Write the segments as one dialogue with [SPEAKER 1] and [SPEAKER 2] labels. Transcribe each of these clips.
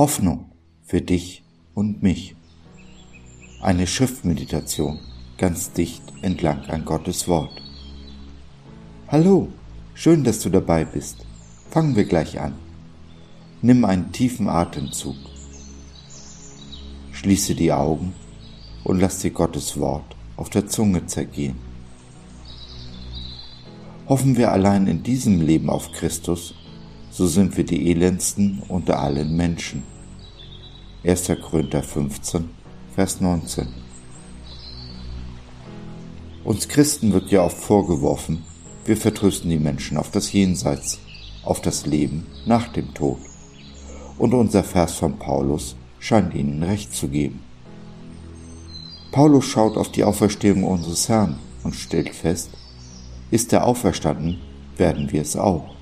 [SPEAKER 1] Hoffnung für dich und mich. Eine Schriftmeditation ganz dicht entlang an Gottes Wort. Hallo, schön, dass du dabei bist. Fangen wir gleich an. Nimm einen tiefen Atemzug. Schließe die Augen und lass dir Gottes Wort auf der Zunge zergehen. Hoffen wir allein in diesem Leben auf Christus, so sind wir die elendsten unter allen Menschen. 1. Korinther 15, Vers 19. Uns Christen wird ja oft vorgeworfen, wir vertrösten die Menschen auf das Jenseits, auf das Leben nach dem Tod. Und unser Vers von Paulus scheint ihnen recht zu geben. Paulus schaut auf die Auferstehung unseres Herrn und stellt fest, ist er auferstanden, werden wir es auch.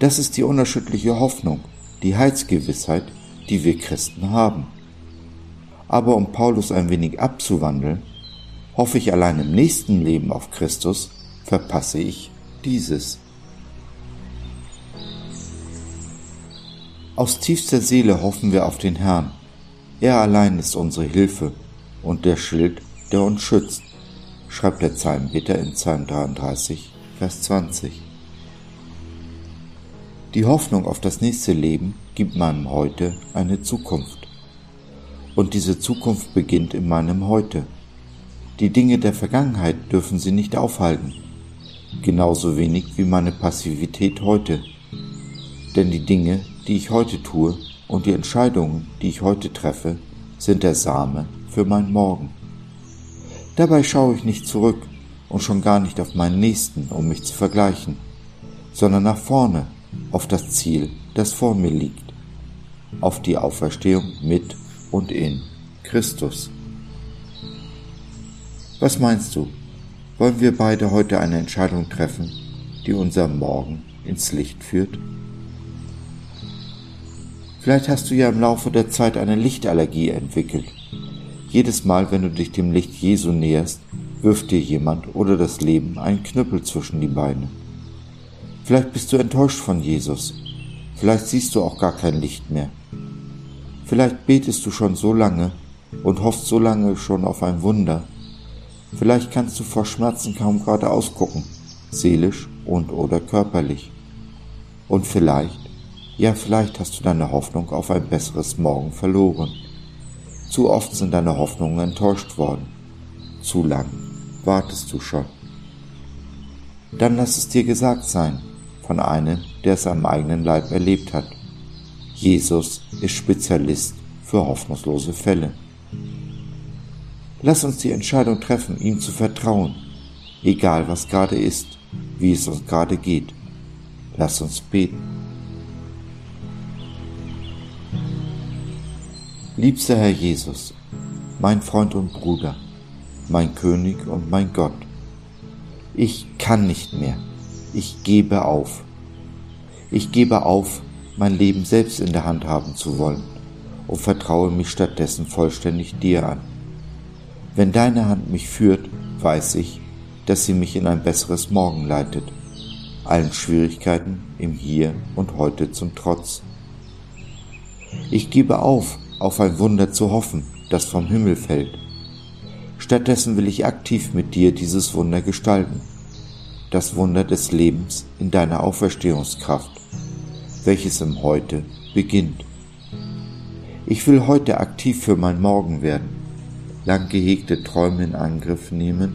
[SPEAKER 1] Das ist die unerschütterliche Hoffnung, die Heilsgewissheit, die wir Christen haben. Aber um Paulus ein wenig abzuwandeln, hoffe ich allein im nächsten Leben auf Christus, verpasse ich dieses. Aus tiefster Seele hoffen wir auf den Herrn. Er allein ist unsere Hilfe und der Schild, der uns schützt, schreibt der Psalmbeter in Psalm 33, Vers 20. Die Hoffnung auf das nächste Leben gibt meinem Heute eine Zukunft. Und diese Zukunft beginnt in meinem Heute. Die Dinge der Vergangenheit dürfen sie nicht aufhalten, genauso wenig wie meine Passivität heute. Denn die Dinge, die ich heute tue und die Entscheidungen, die ich heute treffe, sind der Same für mein Morgen. Dabei schaue ich nicht zurück und schon gar nicht auf meinen Nächsten, um mich zu vergleichen, sondern nach vorne auf das Ziel, das vor mir liegt, auf die Auferstehung mit und in Christus. Was meinst du? Wollen wir beide heute eine Entscheidung treffen, die unser Morgen ins Licht führt? Vielleicht hast du ja im Laufe der Zeit eine Lichtallergie entwickelt. Jedes Mal, wenn du dich dem Licht Jesu näherst, wirft dir jemand oder das Leben einen Knüppel zwischen die Beine. Vielleicht bist du enttäuscht von Jesus. Vielleicht siehst du auch gar kein Licht mehr. Vielleicht betest du schon so lange und hoffst so lange schon auf ein Wunder. Vielleicht kannst du vor Schmerzen kaum gerade ausgucken, seelisch und oder körperlich. Und vielleicht, ja vielleicht hast du deine Hoffnung auf ein besseres Morgen verloren. Zu oft sind deine Hoffnungen enttäuscht worden. Zu lang wartest du schon. Dann lass es dir gesagt sein, von einem, der es am eigenen Leib erlebt hat. Jesus ist Spezialist für hoffnungslose Fälle. Lass uns die Entscheidung treffen, ihm zu vertrauen, egal was gerade ist, wie es uns gerade geht. Lass uns beten. Liebster Herr Jesus, mein Freund und Bruder, mein König und mein Gott, ich kann nicht mehr ich gebe auf. Ich gebe auf, mein Leben selbst in der Hand haben zu wollen und vertraue mich stattdessen vollständig dir an. Wenn deine Hand mich führt, weiß ich, dass sie mich in ein besseres Morgen leitet, allen Schwierigkeiten im Hier und heute zum Trotz. Ich gebe auf, auf ein Wunder zu hoffen, das vom Himmel fällt. Stattdessen will ich aktiv mit dir dieses Wunder gestalten das Wunder des Lebens in deiner Auferstehungskraft, welches im Heute beginnt. Ich will heute aktiv für mein Morgen werden, lang gehegte Träume in Angriff nehmen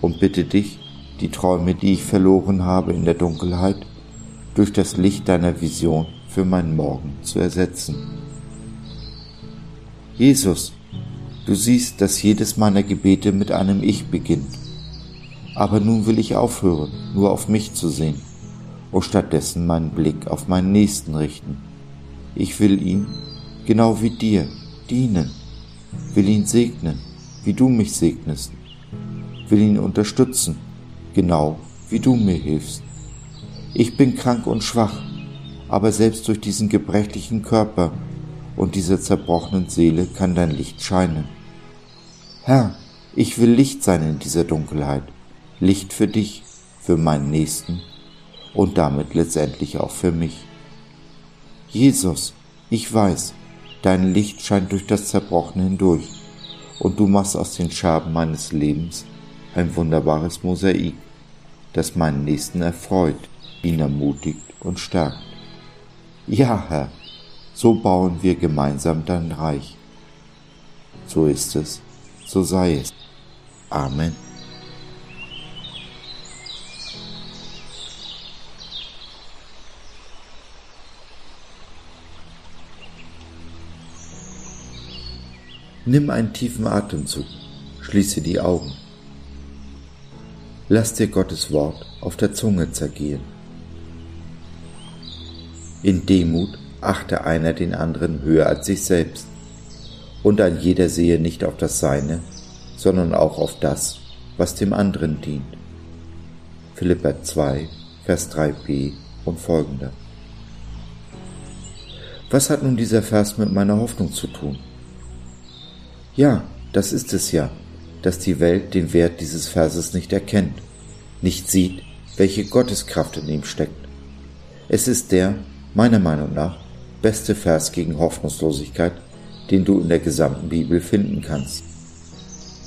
[SPEAKER 1] und bitte dich, die Träume, die ich verloren habe in der Dunkelheit, durch das Licht deiner Vision für meinen Morgen zu ersetzen. Jesus, du siehst, dass jedes meiner Gebete mit einem Ich beginnt aber nun will ich aufhören, nur auf mich zu sehen und stattdessen meinen Blick auf meinen Nächsten richten. Ich will ihm, genau wie dir, dienen, will ihn segnen, wie du mich segnest, will ihn unterstützen, genau wie du mir hilfst. Ich bin krank und schwach, aber selbst durch diesen gebrechlichen Körper und dieser zerbrochenen Seele kann dein Licht scheinen. Herr, ich will Licht sein in dieser Dunkelheit. Licht für dich, für meinen Nächsten und damit letztendlich auch für mich. Jesus, Ich weiß, dein Licht scheint durch das Zerbrochene hindurch, und du machst aus den Scherben meines Lebens ein wunderbares Mosaik, das meinen Nächsten erfreut, ihn ermutigt und stärkt. Ja, Herr, so bauen wir gemeinsam dein Reich. So ist es, so sei es. Amen. Nimm einen tiefen Atemzug, schließe die Augen. Lass dir Gottes Wort auf der Zunge zergehen. In Demut achte einer den anderen höher als sich selbst, und ein jeder sehe nicht auf das Seine, sondern auch auf das, was dem anderen dient. Philippa 2, Vers 3b und folgender. Was hat nun dieser Vers mit meiner Hoffnung zu tun? Ja, das ist es ja, dass die Welt den Wert dieses Verses nicht erkennt, nicht sieht, welche Gotteskraft in ihm steckt. Es ist der, meiner Meinung nach, beste Vers gegen Hoffnungslosigkeit, den du in der gesamten Bibel finden kannst.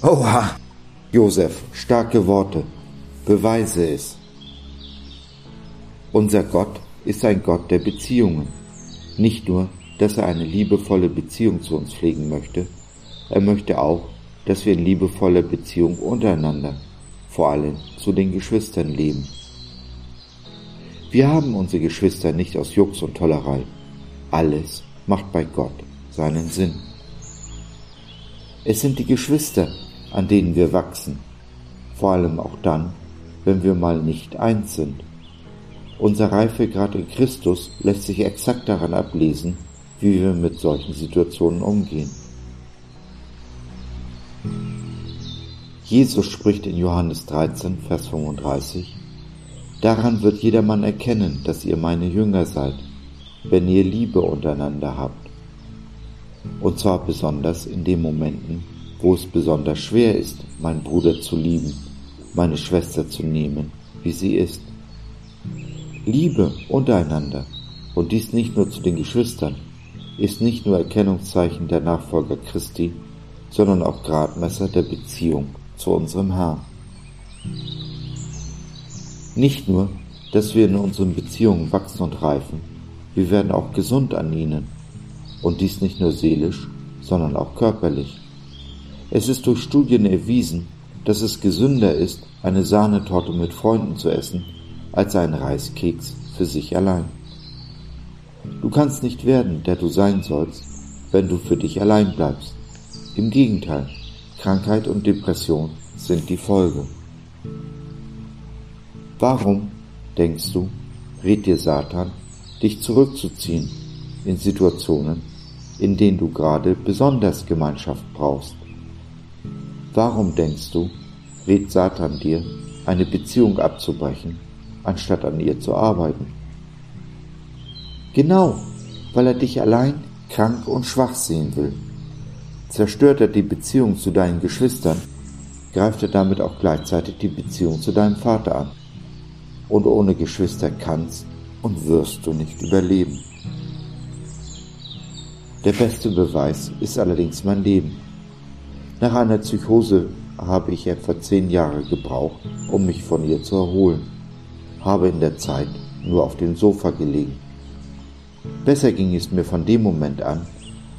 [SPEAKER 1] Oha! Josef, starke Worte, beweise es. Unser Gott ist ein Gott der Beziehungen. Nicht nur, dass er eine liebevolle Beziehung zu uns pflegen möchte, er möchte auch, dass wir in liebevoller Beziehung untereinander, vor allem zu den Geschwistern leben. Wir haben unsere Geschwister nicht aus Jux und Tollerei. Alles macht bei Gott seinen Sinn. Es sind die Geschwister, an denen wir wachsen, vor allem auch dann, wenn wir mal nicht eins sind. Unser Reifegrad in Christus lässt sich exakt daran ablesen, wie wir mit solchen Situationen umgehen. Jesus spricht in Johannes 13, Vers 35, Daran wird jedermann erkennen, dass ihr meine Jünger seid, wenn ihr Liebe untereinander habt. Und zwar besonders in den Momenten, wo es besonders schwer ist, meinen Bruder zu lieben, meine Schwester zu nehmen, wie sie ist. Liebe untereinander, und dies nicht nur zu den Geschwistern, ist nicht nur Erkennungszeichen der Nachfolger Christi, sondern auch Gradmesser der Beziehung zu unserem Herrn. Nicht nur, dass wir in unseren Beziehungen wachsen und reifen, wir werden auch gesund an ihnen. Und dies nicht nur seelisch, sondern auch körperlich. Es ist durch Studien erwiesen, dass es gesünder ist, eine Sahnetorte mit Freunden zu essen, als einen Reiskeks für sich allein. Du kannst nicht werden, der du sein sollst, wenn du für dich allein bleibst. Im Gegenteil, Krankheit und Depression sind die Folge. Warum, denkst du, rät dir Satan, dich zurückzuziehen in Situationen, in denen du gerade besonders Gemeinschaft brauchst? Warum denkst du, rät Satan dir, eine Beziehung abzubrechen, anstatt an ihr zu arbeiten? Genau, weil er dich allein, krank und schwach sehen will Zerstört er die Beziehung zu deinen Geschwistern, greift er damit auch gleichzeitig die Beziehung zu deinem Vater an. Und ohne Geschwister kannst und wirst du nicht überleben. Der beste Beweis ist allerdings mein Leben. Nach einer Psychose habe ich etwa zehn Jahre gebraucht, um mich von ihr zu erholen, habe in der Zeit nur auf dem Sofa gelegen. Besser ging es mir von dem Moment an,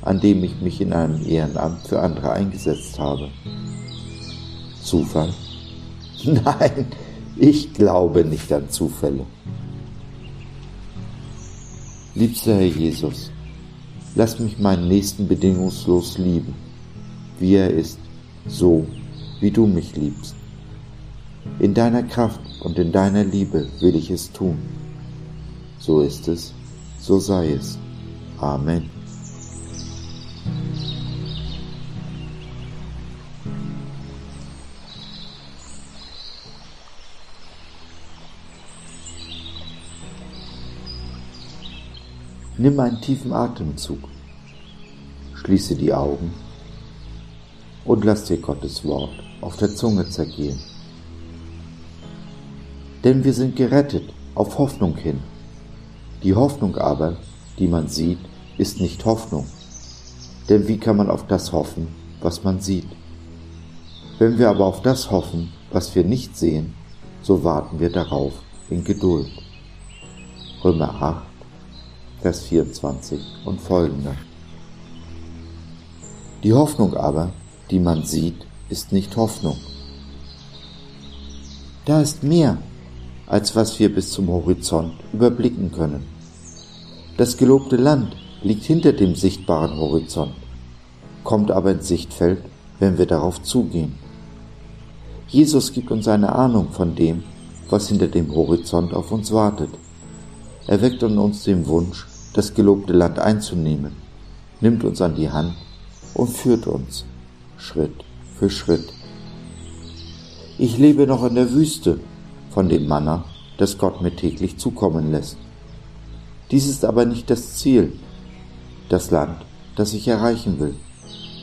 [SPEAKER 1] an dem ich mich in einem Ehrenamt für andere eingesetzt habe. Zufall? Nein, ich glaube nicht an Zufälle. Liebster Herr Jesus, lass mich meinen Nächsten bedingungslos lieben, wie er ist, so wie du mich liebst. In deiner Kraft und in deiner Liebe will ich es tun. So ist es, so sei es. Amen. Nimm einen tiefen Atemzug, schließe die Augen und lass dir Gottes Wort auf der Zunge zergehen. Denn wir sind gerettet auf Hoffnung hin. Die Hoffnung aber, die man sieht, ist nicht Hoffnung. Denn wie kann man auf das hoffen, was man sieht? Wenn wir aber auf das hoffen, was wir nicht sehen, so warten wir darauf in Geduld. Römer 8, Vers 24 und folgende. Die Hoffnung aber, die man sieht, ist nicht Hoffnung. Da ist mehr, als was wir bis zum Horizont überblicken können. Das gelobte Land liegt hinter dem sichtbaren Horizont, kommt aber ins Sichtfeld, wenn wir darauf zugehen. Jesus gibt uns eine Ahnung von dem, was hinter dem Horizont auf uns wartet. Er weckt in uns den Wunsch, das gelobte Land einzunehmen, nimmt uns an die Hand und führt uns Schritt für Schritt. Ich lebe noch in der Wüste von dem Manna, das Gott mir täglich zukommen lässt. Dies ist aber nicht das Ziel, das Land, das ich erreichen will.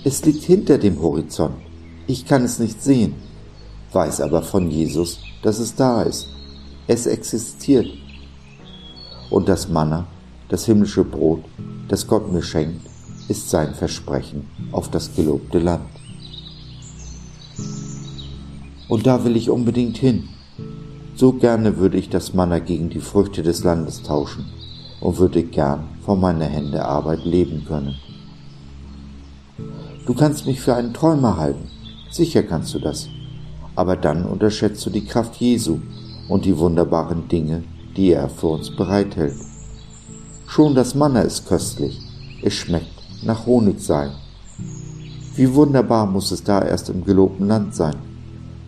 [SPEAKER 1] Es liegt hinter dem Horizont. Ich kann es nicht sehen, weiß aber von Jesus, dass es da ist. Es existiert. Und das Manna, das himmlische Brot, das Gott mir schenkt, ist sein Versprechen auf das gelobte Land. Und da will ich unbedingt hin. So gerne würde ich das Manna gegen die Früchte des Landes tauschen und würde gern von meiner Hände Arbeit leben können. Du kannst mich für einen Träumer halten, sicher kannst du das, aber dann unterschätzt du die Kraft Jesu und die wunderbaren Dinge, die er für uns bereithält. Schon das Manna ist köstlich, es schmeckt nach Honig sein. Wie wunderbar muss es da erst im gelobten Land sein,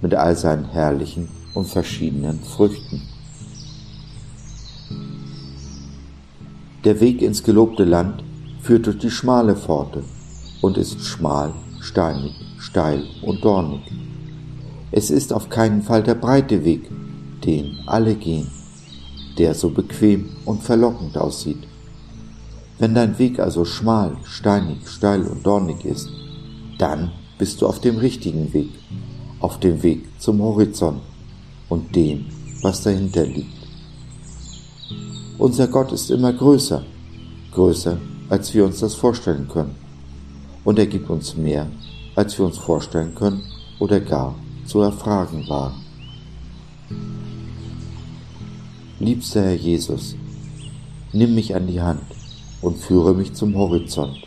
[SPEAKER 1] mit all seinen herrlichen und verschiedenen Früchten. Der Weg ins gelobte Land führt durch die schmale Pforte und ist schmal, steinig, steil und dornig. Es ist auf keinen Fall der breite Weg, den alle gehen, der so bequem und verlockend aussieht. Wenn dein Weg also schmal, steinig, steil und dornig ist, dann bist du auf dem richtigen Weg, auf dem Weg zum Horizont und dem, was dahinter liegt. Unser Gott ist immer größer, größer, als wir uns das vorstellen können. Und er gibt uns mehr, als wir uns vorstellen können oder gar zu erfragen war. Liebster Herr Jesus, nimm mich an die Hand und führe mich zum Horizont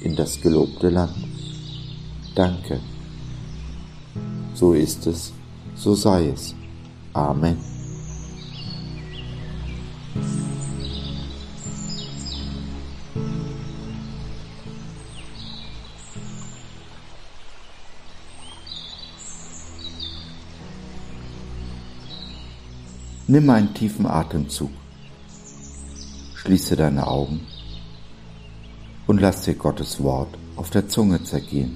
[SPEAKER 1] in das gelobte Land. Danke. So ist es, so sei es. Amen. Nimm einen tiefen Atemzug. Schließe deine Augen und lass dir Gottes Wort auf der Zunge zergehen.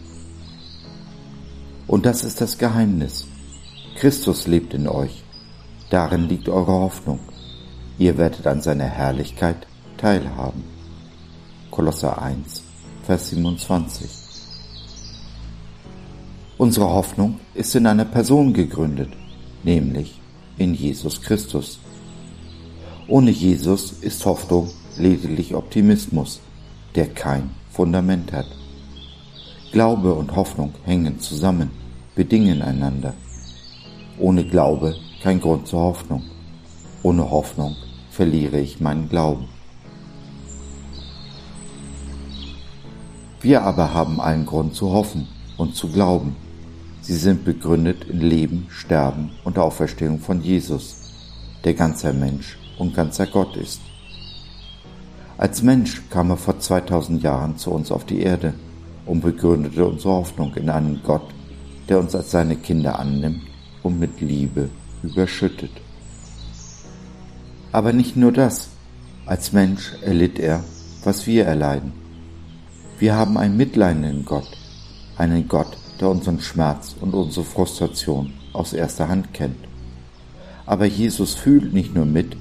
[SPEAKER 1] Und das ist das Geheimnis. Christus lebt in euch. Darin liegt eure Hoffnung. Ihr werdet an seiner Herrlichkeit teilhaben. Kolosser 1, Vers 27. Unsere Hoffnung ist in einer Person gegründet, nämlich in Jesus Christus. Ohne Jesus ist Hoffnung lediglich Optimismus der kein Fundament hat. Glaube und Hoffnung hängen zusammen, bedingen einander. Ohne Glaube kein Grund zur Hoffnung. Ohne Hoffnung verliere ich meinen Glauben. Wir aber haben allen Grund zu hoffen und zu glauben. Sie sind begründet in Leben, Sterben und Auferstehung von Jesus, der ganzer Mensch und ganzer Gott ist. Als Mensch kam er vor 2000 Jahren zu uns auf die Erde und begründete unsere Hoffnung in einen Gott, der uns als seine Kinder annimmt und mit Liebe überschüttet. Aber nicht nur das, als Mensch erlitt er, was wir erleiden. Wir haben einen mitleidenden Gott, einen Gott, der unseren Schmerz und unsere Frustration aus erster Hand kennt. Aber Jesus fühlt nicht nur mit,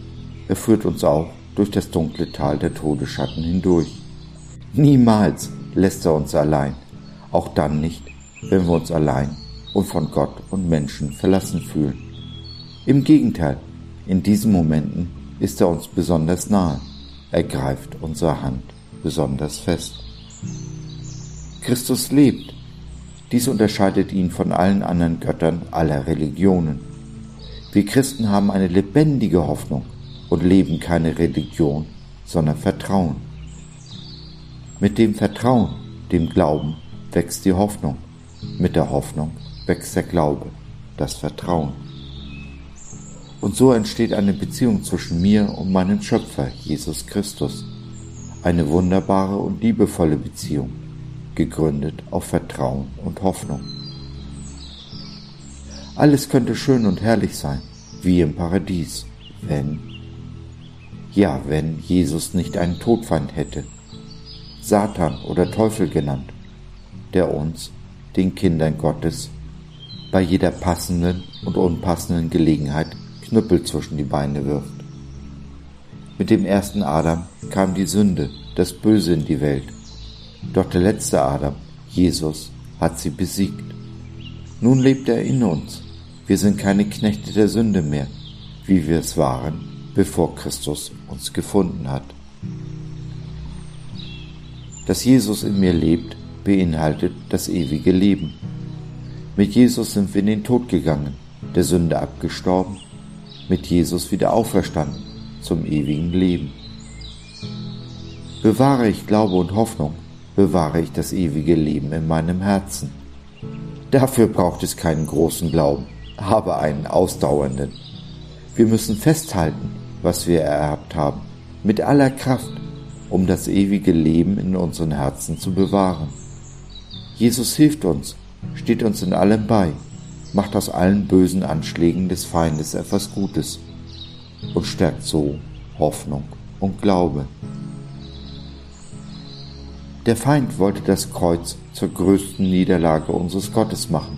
[SPEAKER 1] er führt uns auch durch das dunkle Tal der Todesschatten hindurch. Niemals lässt er uns allein, auch dann nicht, wenn wir uns allein und von Gott und Menschen verlassen fühlen. Im Gegenteil, in diesen Momenten ist er uns besonders nahe, er greift unsere Hand besonders fest. Christus lebt. Dies unterscheidet ihn von allen anderen Göttern aller Religionen. Wir Christen haben eine lebendige Hoffnung und leben keine Religion, sondern Vertrauen. Mit dem Vertrauen, dem Glauben, wächst die Hoffnung. Mit der Hoffnung wächst der Glaube, das Vertrauen. Und so entsteht eine Beziehung zwischen mir und meinem Schöpfer, Jesus Christus. Eine wunderbare und liebevolle Beziehung, gegründet auf Vertrauen und Hoffnung. Alles könnte schön und herrlich sein, wie im Paradies, wenn, ja, wenn Jesus nicht einen Todfeind hätte, Satan oder Teufel genannt, der uns, den Kindern Gottes, bei jeder passenden und unpassenden Gelegenheit Knüppel zwischen die Beine wirft. Mit dem ersten Adam kam die Sünde, das Böse in die Welt. Doch der letzte Adam, Jesus, hat sie besiegt. Nun lebt er in uns. Wir sind keine Knechte der Sünde mehr, wie wir es waren, bevor Christus uns gefunden hat. Dass Jesus in mir lebt, beinhaltet das ewige Leben. Mit Jesus sind wir in den Tod gegangen, der Sünde abgestorben mit Jesus wieder auferstanden zum ewigen Leben. Bewahre ich Glaube und Hoffnung, bewahre ich das ewige Leben in meinem Herzen. Dafür braucht es keinen großen Glauben, aber einen ausdauernden. Wir müssen festhalten, was wir ererbt haben, mit aller Kraft, um das ewige Leben in unseren Herzen zu bewahren. Jesus hilft uns, steht uns in allem bei macht aus allen bösen Anschlägen des Feindes etwas Gutes und stärkt so Hoffnung und Glaube. Der Feind wollte das Kreuz zur größten Niederlage unseres Gottes machen,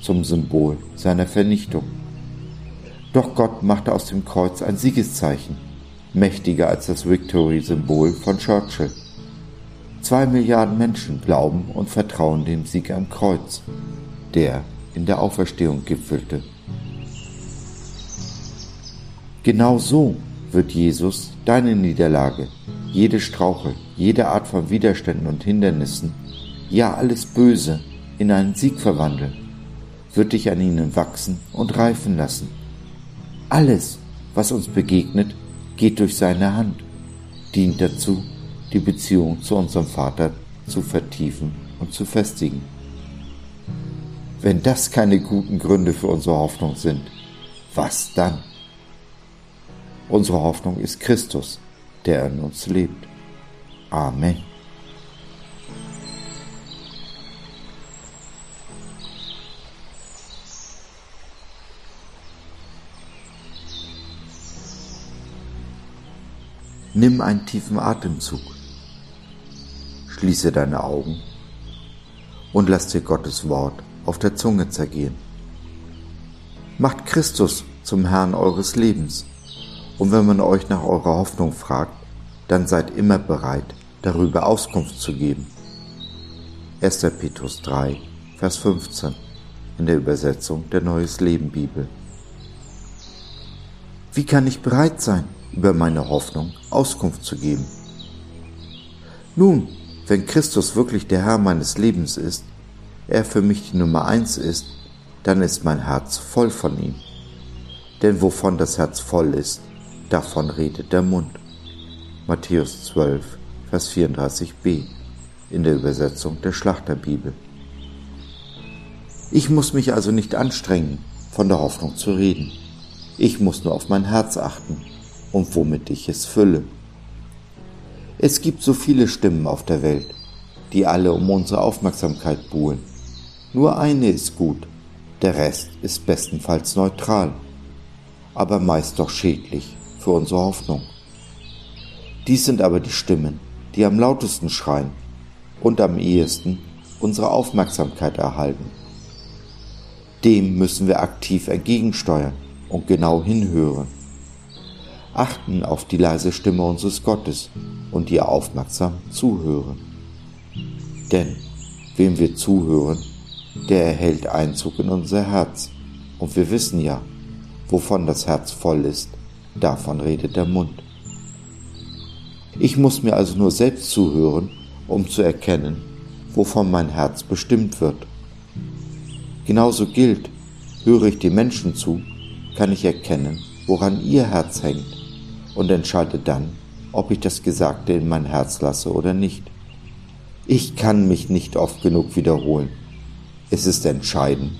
[SPEAKER 1] zum Symbol seiner Vernichtung. Doch Gott machte aus dem Kreuz ein Siegeszeichen, mächtiger als das Victory-Symbol von Churchill. Zwei Milliarden Menschen glauben und vertrauen dem Sieg am Kreuz, der in der Auferstehung gipfelte. Genau so wird Jesus deine Niederlage, jede Strauche, jede Art von Widerständen und Hindernissen, ja alles Böse in einen Sieg verwandeln, wird dich an ihnen wachsen und reifen lassen. Alles, was uns begegnet, geht durch seine Hand, dient dazu, die Beziehung zu unserem Vater zu vertiefen und zu festigen. Wenn das keine guten Gründe für unsere Hoffnung sind, was dann? Unsere Hoffnung ist Christus, der in uns lebt. Amen. Nimm einen tiefen Atemzug. Schließe deine Augen und lass dir Gottes Wort auf der Zunge zergehen. Macht Christus zum Herrn eures Lebens, und wenn man euch nach eurer Hoffnung fragt, dann seid immer bereit, darüber Auskunft zu geben. 1. Petrus 3, Vers 15 in der Übersetzung der Neues Leben Bibel. Wie kann ich bereit sein, über meine Hoffnung Auskunft zu geben? Nun, wenn Christus wirklich der Herr meines Lebens ist, er für mich die Nummer eins ist, dann ist mein Herz voll von ihm. Denn wovon das Herz voll ist, davon redet der Mund. Matthäus 12, Vers 34b in der Übersetzung der Schlachterbibel. Ich muss mich also nicht anstrengen, von der Hoffnung zu reden. Ich muss nur auf mein Herz achten und womit ich es fülle. Es gibt so viele Stimmen auf der Welt, die alle um unsere Aufmerksamkeit buhlen. Nur eine ist gut, der Rest ist bestenfalls neutral, aber meist doch schädlich für unsere Hoffnung. Dies sind aber die Stimmen, die am lautesten schreien und am ehesten unsere Aufmerksamkeit erhalten. Dem müssen wir aktiv entgegensteuern und genau hinhören. Achten auf die leise Stimme unseres Gottes und ihr aufmerksam zuhören. Denn wem wir zuhören, der erhält Einzug in unser Herz. Und wir wissen ja, wovon das Herz voll ist, davon redet der Mund. Ich muss mir also nur selbst zuhören, um zu erkennen, wovon mein Herz bestimmt wird. Genauso gilt, höre ich den Menschen zu, kann ich erkennen, woran ihr Herz hängt und entscheide dann, ob ich das Gesagte in mein Herz lasse oder nicht. Ich kann mich nicht oft genug wiederholen. Es ist entscheidend,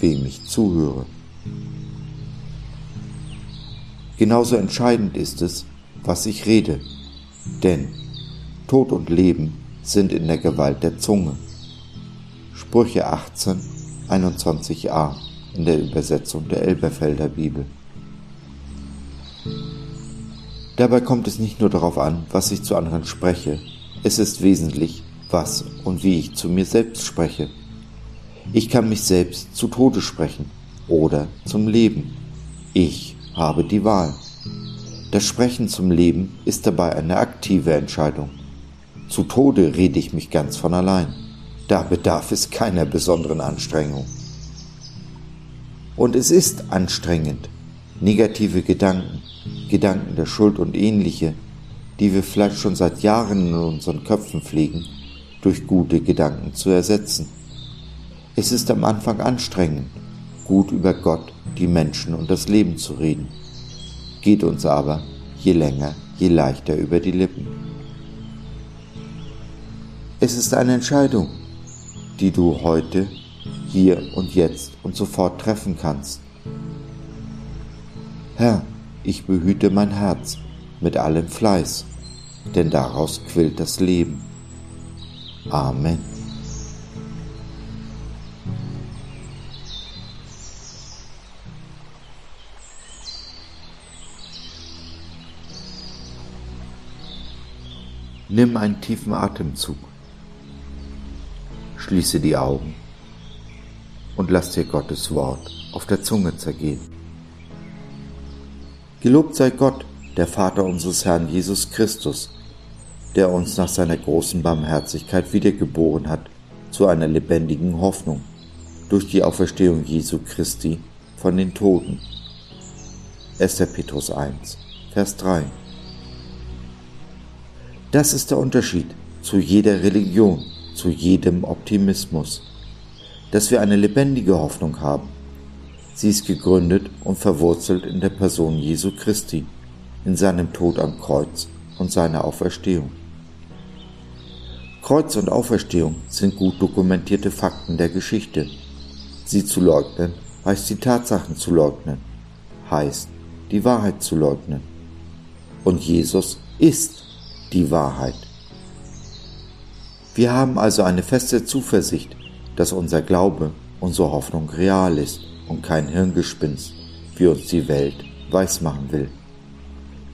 [SPEAKER 1] wem ich zuhöre. Genauso entscheidend ist es, was ich rede, denn Tod und Leben sind in der Gewalt der Zunge. Sprüche 18, 21a in der Übersetzung der Elberfelder Bibel. Dabei kommt es nicht nur darauf an, was ich zu anderen spreche, es ist wesentlich, was und wie ich zu mir selbst spreche. Ich kann mich selbst zu Tode sprechen oder zum Leben. Ich habe die Wahl. Das Sprechen zum Leben ist dabei eine aktive Entscheidung. Zu Tode rede ich mich ganz von allein. Da bedarf es keiner besonderen Anstrengung. Und es ist anstrengend, negative Gedanken, Gedanken der Schuld und ähnliche, die wir vielleicht schon seit Jahren in unseren Köpfen pflegen, durch gute Gedanken zu ersetzen. Es ist am Anfang anstrengend, gut über Gott, die Menschen und das Leben zu reden, geht uns aber je länger, je leichter über die Lippen. Es ist eine Entscheidung, die du heute, hier und jetzt und sofort treffen kannst. Herr, ich behüte mein Herz mit allem Fleiß, denn daraus quillt das Leben. Amen. Nimm einen tiefen Atemzug. Schließe die Augen und lass dir Gottes Wort auf der Zunge zergehen. Gelobt sei Gott, der Vater unseres Herrn Jesus Christus, der uns nach seiner großen Barmherzigkeit wiedergeboren hat zu einer lebendigen Hoffnung durch die Auferstehung Jesu Christi von den Toten. 1. Petrus 1, Vers 3. Das ist der Unterschied zu jeder Religion, zu jedem Optimismus, dass wir eine lebendige Hoffnung haben. Sie ist gegründet und verwurzelt in der Person Jesu Christi, in seinem Tod am Kreuz und seiner Auferstehung. Kreuz und Auferstehung sind gut dokumentierte Fakten der Geschichte. Sie zu leugnen heißt die Tatsachen zu leugnen, heißt die Wahrheit zu leugnen. Und Jesus ist die Wahrheit. Wir haben also eine feste Zuversicht, dass unser Glaube, unsere Hoffnung real ist und kein Hirngespinst, wie uns die Welt weismachen will.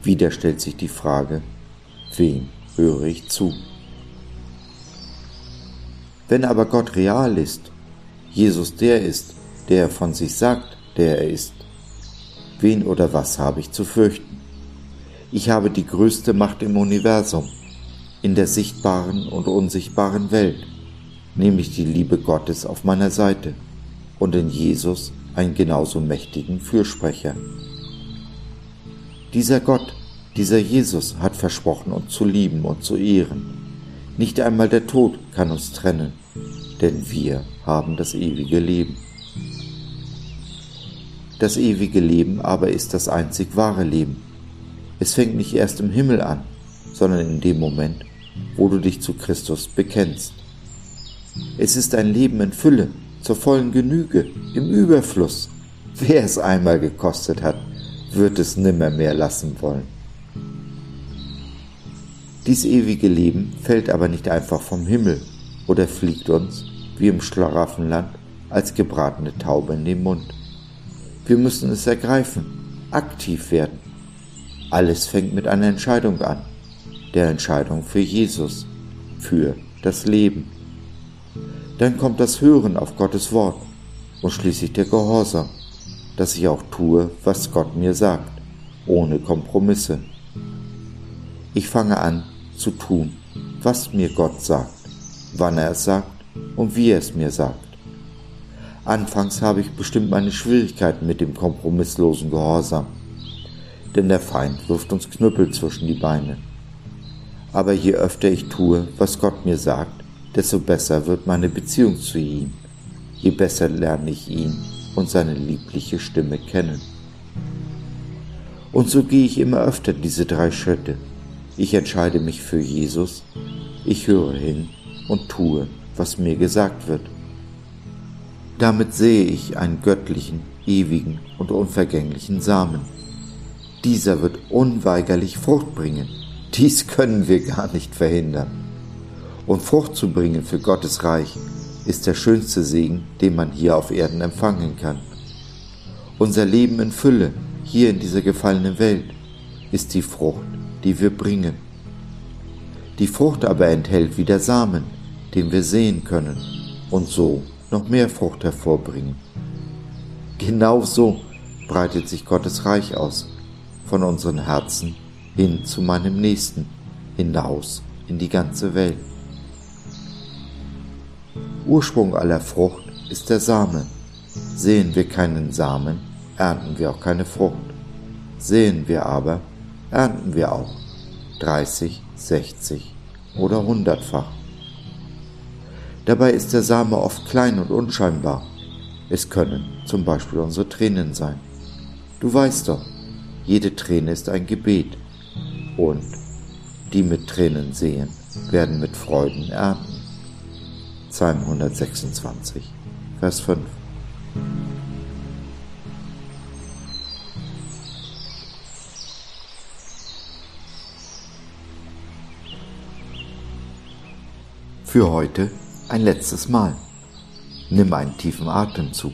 [SPEAKER 1] Wieder stellt sich die Frage, wem höre ich zu? Wenn aber Gott real ist, Jesus der ist, der von sich sagt, der er ist, wen oder was habe ich zu fürchten? Ich habe die größte Macht im Universum, in der sichtbaren und unsichtbaren Welt, nämlich die Liebe Gottes auf meiner Seite und in Jesus einen genauso mächtigen Fürsprecher. Dieser Gott, dieser Jesus hat versprochen, uns zu lieben und zu ehren. Nicht einmal der Tod kann uns trennen, denn wir haben das ewige Leben. Das ewige Leben aber ist das einzig wahre Leben. Es fängt nicht erst im Himmel an, sondern in dem Moment, wo du dich zu Christus bekennst. Es ist ein Leben in Fülle, zur vollen Genüge, im Überfluss. Wer es einmal gekostet hat, wird es nimmermehr lassen wollen. Dies ewige Leben fällt aber nicht einfach vom Himmel oder fliegt uns, wie im Schlaraffenland, als gebratene Taube in den Mund. Wir müssen es ergreifen, aktiv werden. Alles fängt mit einer Entscheidung an, der Entscheidung für Jesus, für das Leben. Dann kommt das Hören auf Gottes Wort und schließlich der Gehorsam, dass ich auch tue, was Gott mir sagt, ohne Kompromisse. Ich fange an zu tun, was mir Gott sagt, wann er es sagt und wie er es mir sagt. Anfangs habe ich bestimmt meine Schwierigkeiten mit dem kompromisslosen Gehorsam, denn der Feind wirft uns Knüppel zwischen die Beine. Aber je öfter ich tue, was Gott mir sagt, desto besser wird meine Beziehung zu ihm. Je besser lerne ich ihn und seine liebliche Stimme kennen. Und so gehe ich immer öfter diese drei Schritte. Ich entscheide mich für Jesus, ich höre hin und tue, was mir gesagt wird. Damit sehe ich einen göttlichen, ewigen und unvergänglichen Samen. Dieser wird unweigerlich Frucht bringen. Dies können wir gar nicht verhindern. Und Frucht zu bringen für Gottes Reich ist der schönste Segen, den man hier auf Erden empfangen kann. Unser Leben in Fülle hier in dieser gefallenen Welt ist die Frucht, die wir bringen. Die Frucht aber enthält wieder Samen, den wir sehen können und so noch mehr Frucht hervorbringen. Genau so breitet sich Gottes Reich aus, von unseren Herzen hin zu meinem Nächsten, hinaus in die ganze Welt. Ursprung aller Frucht ist der Same. Sehen wir keinen Samen, ernten wir auch keine Frucht. Sehen wir aber, ernten wir auch 30, 60 oder hundertfach. Dabei ist der Same oft klein und unscheinbar. Es können zum Beispiel unsere Tränen sein. Du weißt doch, jede Träne ist ein Gebet und die mit Tränen sehen, werden mit Freuden ernten. Psalm 126, Vers 5. Für heute ein letztes Mal. Nimm einen tiefen Atemzug.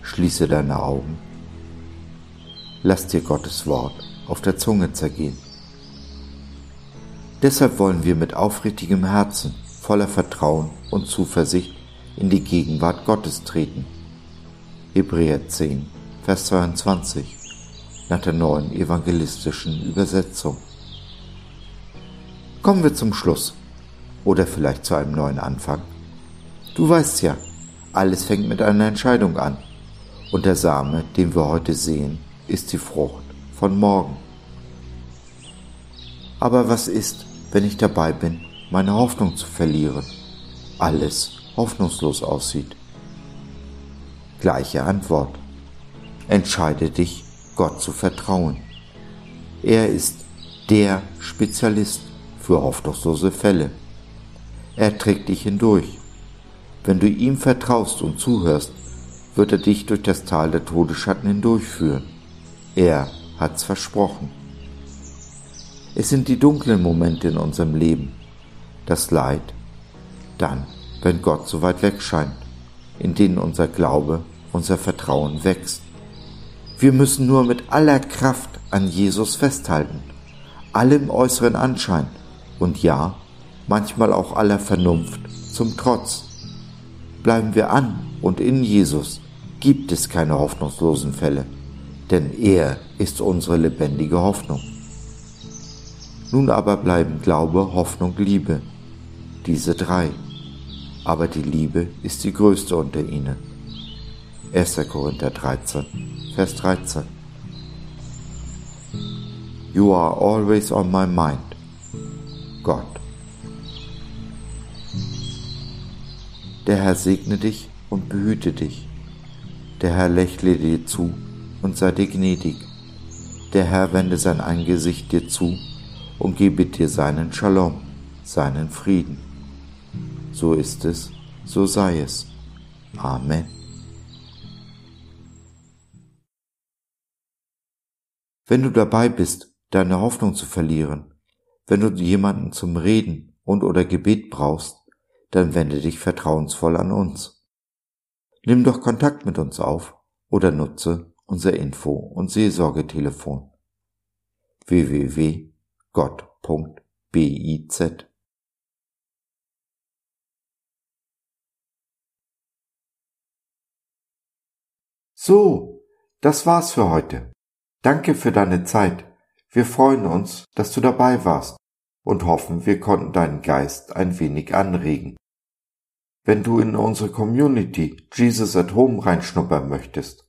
[SPEAKER 1] Schließe deine Augen. Lass dir Gottes Wort auf der Zunge zergehen. Deshalb wollen wir mit aufrichtigem Herzen, voller Vertrauen und Zuversicht in die Gegenwart Gottes treten. Hebräer 10, Vers 22 nach der neuen evangelistischen Übersetzung. Kommen wir zum Schluss oder vielleicht zu einem neuen Anfang. Du weißt ja, alles fängt mit einer Entscheidung an. Und der Same, den wir heute sehen, ist die Frucht von morgen. Aber was ist, wenn ich dabei bin, meine Hoffnung zu verlieren? Alles hoffnungslos aussieht. Gleiche Antwort. Entscheide dich, Gott zu vertrauen. Er ist der Spezialist für hoffnungslose Fälle. Er trägt dich hindurch. Wenn du ihm vertraust und zuhörst, wird er dich durch das Tal der Todesschatten hindurchführen. Er hat's versprochen. Es sind die dunklen Momente in unserem Leben, das Leid, dann, wenn Gott so weit weg scheint, in denen unser Glaube, unser Vertrauen wächst. Wir müssen nur mit aller Kraft an Jesus festhalten, allem äußeren Anschein und ja, manchmal auch aller Vernunft zum Trotz. Bleiben wir an und in Jesus gibt es keine hoffnungslosen Fälle, denn er ist unsere lebendige Hoffnung. Nun aber bleiben Glaube, Hoffnung, Liebe, diese drei, aber die Liebe ist die größte unter ihnen. 1. Korinther 13, Vers 13. You are always on my mind, Gott. Der Herr segne dich und behüte dich. Der Herr lächle dir zu und sei dir gnädig. Der Herr wende sein Angesicht dir zu und gebe dir seinen Shalom, seinen Frieden. So ist es, so sei es. Amen. Wenn du dabei bist, deine Hoffnung zu verlieren, wenn du jemanden zum Reden und oder Gebet brauchst, dann wende dich vertrauensvoll an uns. Nimm doch Kontakt mit uns auf oder nutze unser Info- und Seelsorgetelefon www.gott.biz. So, das war's für heute. Danke für deine Zeit. Wir freuen uns, dass du dabei warst und hoffen, wir konnten deinen Geist ein wenig anregen. Wenn du in unsere Community Jesus at Home reinschnuppern möchtest,